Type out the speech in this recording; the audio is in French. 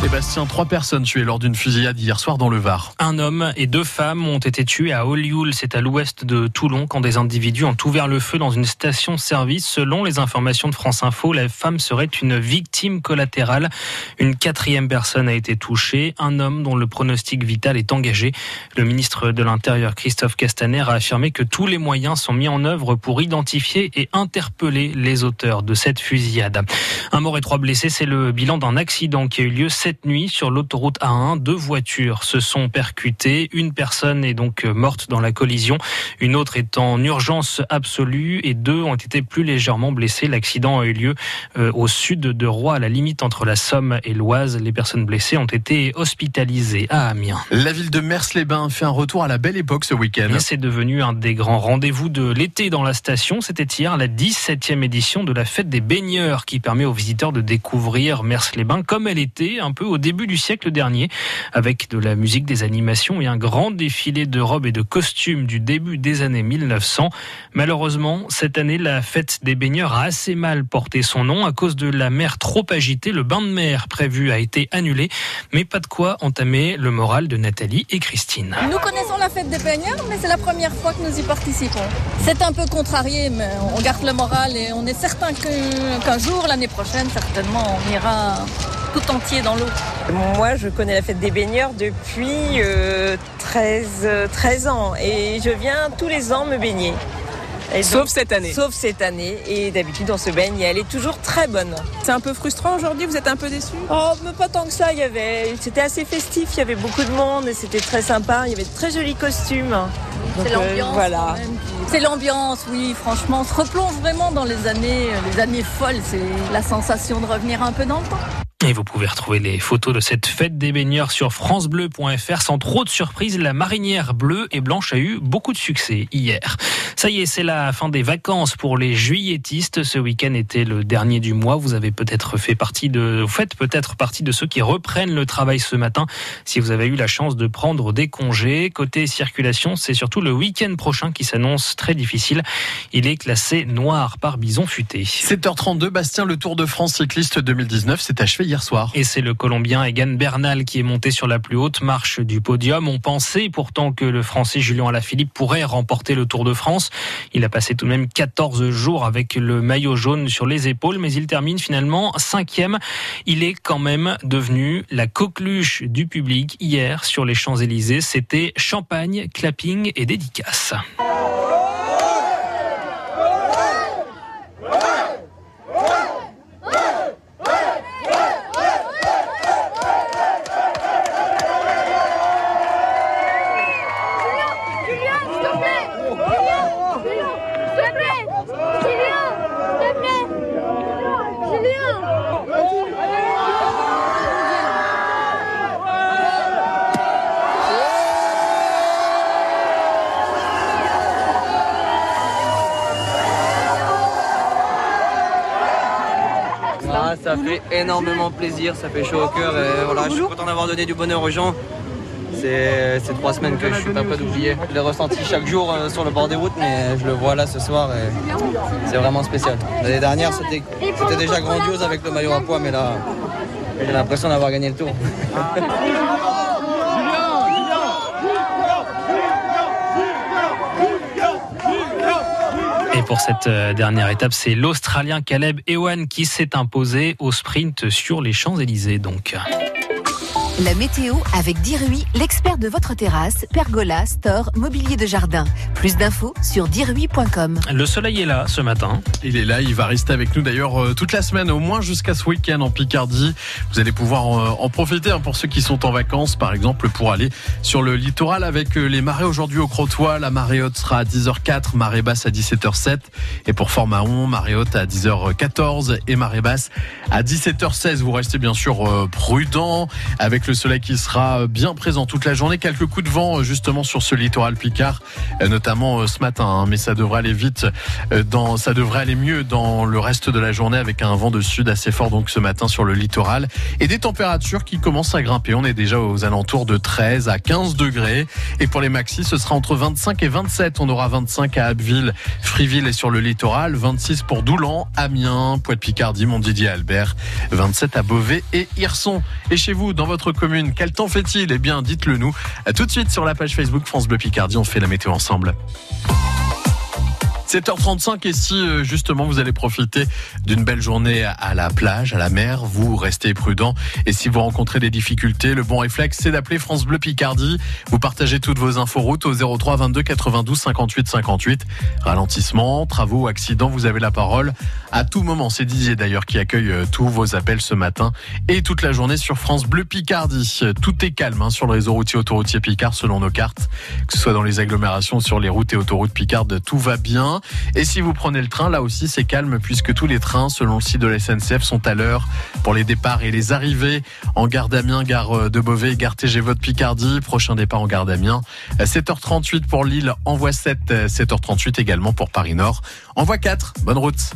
Sébastien, trois personnes tuées lors d'une fusillade hier soir dans le Var. Un homme et deux femmes ont été tués à Olioul, c'est à l'ouest de Toulon, quand des individus ont ouvert le feu dans une station-service. Selon les informations de France Info, la femme serait une victime collatérale. Une quatrième personne a été touchée, un homme dont le pronostic vital est engagé. Le ministre de l'Intérieur, Christophe Castaner, a affirmé que tous les moyens sont mis en œuvre pour identifier et interpeller les auteurs de cette fusillade. Un mort et trois blessés, c'est le bilan d'un accident qui a eu lieu cette nuit sur l'autoroute A1. Deux voitures se sont percutées. Une personne est donc morte dans la collision. Une autre est en urgence absolue et deux ont été plus légèrement blessés. L'accident a eu lieu euh, au sud de Roy, à la limite entre la Somme et l'Oise. Les personnes blessées ont été hospitalisées à Amiens. La ville de Mers-les-Bains fait un retour à la belle époque ce week-end. C'est devenu un des grands rendez-vous de l'été dans la station. C'était hier la 17e édition de la fête des baigneurs qui permet aux visiteurs de découvrir Mers-les-Bains comme elle était un au début du siècle dernier, avec de la musique, des animations et un grand défilé de robes et de costumes du début des années 1900. Malheureusement, cette année, la fête des baigneurs a assez mal porté son nom à cause de la mer trop agitée. Le bain de mer prévu a été annulé, mais pas de quoi entamer le moral de Nathalie et Christine. Nous connaissons la fête des baigneurs, mais c'est la première fois que nous y participons. C'est un peu contrarié, mais on garde le moral et on est certain qu'un jour, l'année prochaine, certainement, on ira tout entier dans l'eau. Moi, je connais la fête des baigneurs depuis euh, 13, 13 ans et je viens tous les ans me baigner. Et sauf donc, cette année. Sauf cette année. Et d'habitude, on se baigne et elle est toujours très bonne. C'est un peu frustrant aujourd'hui, vous êtes un peu déçu? Oh, mais pas tant que ça. Il y avait, c'était assez festif, il y avait beaucoup de monde et c'était très sympa. Il y avait de très jolis costumes. C'est l'ambiance. Euh, voilà. C'est l'ambiance, oui, franchement. On se replonge vraiment dans les années, les années folles. C'est la sensation de revenir un peu dans le temps. Et vous pouvez retrouver les photos de cette fête des baigneurs sur francebleu.fr. Sans trop de surprise, la marinière bleue et blanche a eu beaucoup de succès hier. Ça y est, c'est la fin des vacances pour les juilletistes. Ce week-end était le dernier du mois. Vous avez peut-être fait partie de, vous faites peut-être partie de ceux qui reprennent le travail ce matin. Si vous avez eu la chance de prendre des congés. Côté circulation, c'est surtout le week-end prochain qui s'annonce très difficile. Il est classé noir par bison futé. 7h32, Bastien, le Tour de France cycliste 2019 s'est achevé hier Et c'est le Colombien Egan Bernal qui est monté sur la plus haute marche du podium. On pensait pourtant que le Français Julien Alaphilippe pourrait remporter le Tour de France. Il a passé tout de même 14 jours avec le maillot jaune sur les épaules, mais il termine finalement cinquième. Il est quand même devenu la coqueluche du public hier sur les Champs-Élysées. C'était champagne, clapping et dédicace. Ça fait énormément plaisir, ça fait chaud au cœur et voilà, je suis content d'avoir donné du bonheur aux gens. C'est trois semaines que je suis pas prêt d'oublier. Je l'ai ressenti chaque jour sur le bord des routes, mais je le vois là ce soir et c'est vraiment spécial. L'année dernière, c'était déjà grandiose avec le maillot à poids, mais là, j'ai l'impression d'avoir gagné le tour. Et pour cette dernière étape, c'est l'Australien Caleb Ewan qui s'est imposé au sprint sur les Champs-Élysées. La météo avec Dirui, l'expert de votre terrasse, pergola, store, mobilier de jardin. Plus d'infos sur dirui.com. Le soleil est là ce matin. Il est là, il va rester avec nous d'ailleurs toute la semaine, au moins jusqu'à ce week-end en Picardie. Vous allez pouvoir en profiter hein, pour ceux qui sont en vacances, par exemple, pour aller sur le littoral avec les marées aujourd'hui au Crotoy. La marée haute sera à 10h04, marée basse à 17h07. Et pour Fort-Mahon, marée haute à 10h14 et marée basse à 17h16. Vous restez bien sûr prudent avec le soleil qui sera bien présent toute la journée. Quelques coups de vent justement sur ce littoral Picard, notamment ce matin, hein, mais ça devrait aller vite. Dans, ça devrait aller mieux dans le reste de la journée avec un vent de sud assez fort donc ce matin sur le littoral et des températures qui commencent à grimper. On est déjà aux alentours de 13 à 15 degrés et pour les maxis, ce sera entre 25 et 27. On aura 25 à Abbeville, Friville et sur le littoral, 26 pour Doulan, Amiens, Pointe-Picardie, Montdidier, Albert, 27 à Beauvais et Hirson. Et chez vous, dans votre commune, quel temps fait-il? Eh bien, dites-le nous. À tout de suite sur la page Facebook France Bleu Picardie. On fait la météo ensemble. 7h35 et si euh, justement vous allez profiter d'une belle journée à la plage, à la mer, vous restez prudent et si vous rencontrez des difficultés, le bon réflexe c'est d'appeler France Bleu Picardie. Vous partagez toutes vos infos routes au 03 22 92 58 58. Ralentissement, travaux, accidents, vous avez la parole à tout moment. C'est Didier d'ailleurs qui accueille euh, tous vos appels ce matin et toute la journée sur France Bleu Picardie. Tout est calme hein, sur le réseau routier autoroutier Picard selon nos cartes, que ce soit dans les agglomérations, sur les routes et autoroutes Picard, tout va bien. Et si vous prenez le train, là aussi c'est calme puisque tous les trains, selon le site de la SNCF, sont à l'heure pour les départs et les arrivées en gare d'Amiens, gare de Beauvais, gare TGV de Picardie. Prochain départ en gare d'Amiens. 7h38 pour Lille, envoie 7, 7h38 également pour Paris Nord. Envoie 4, bonne route.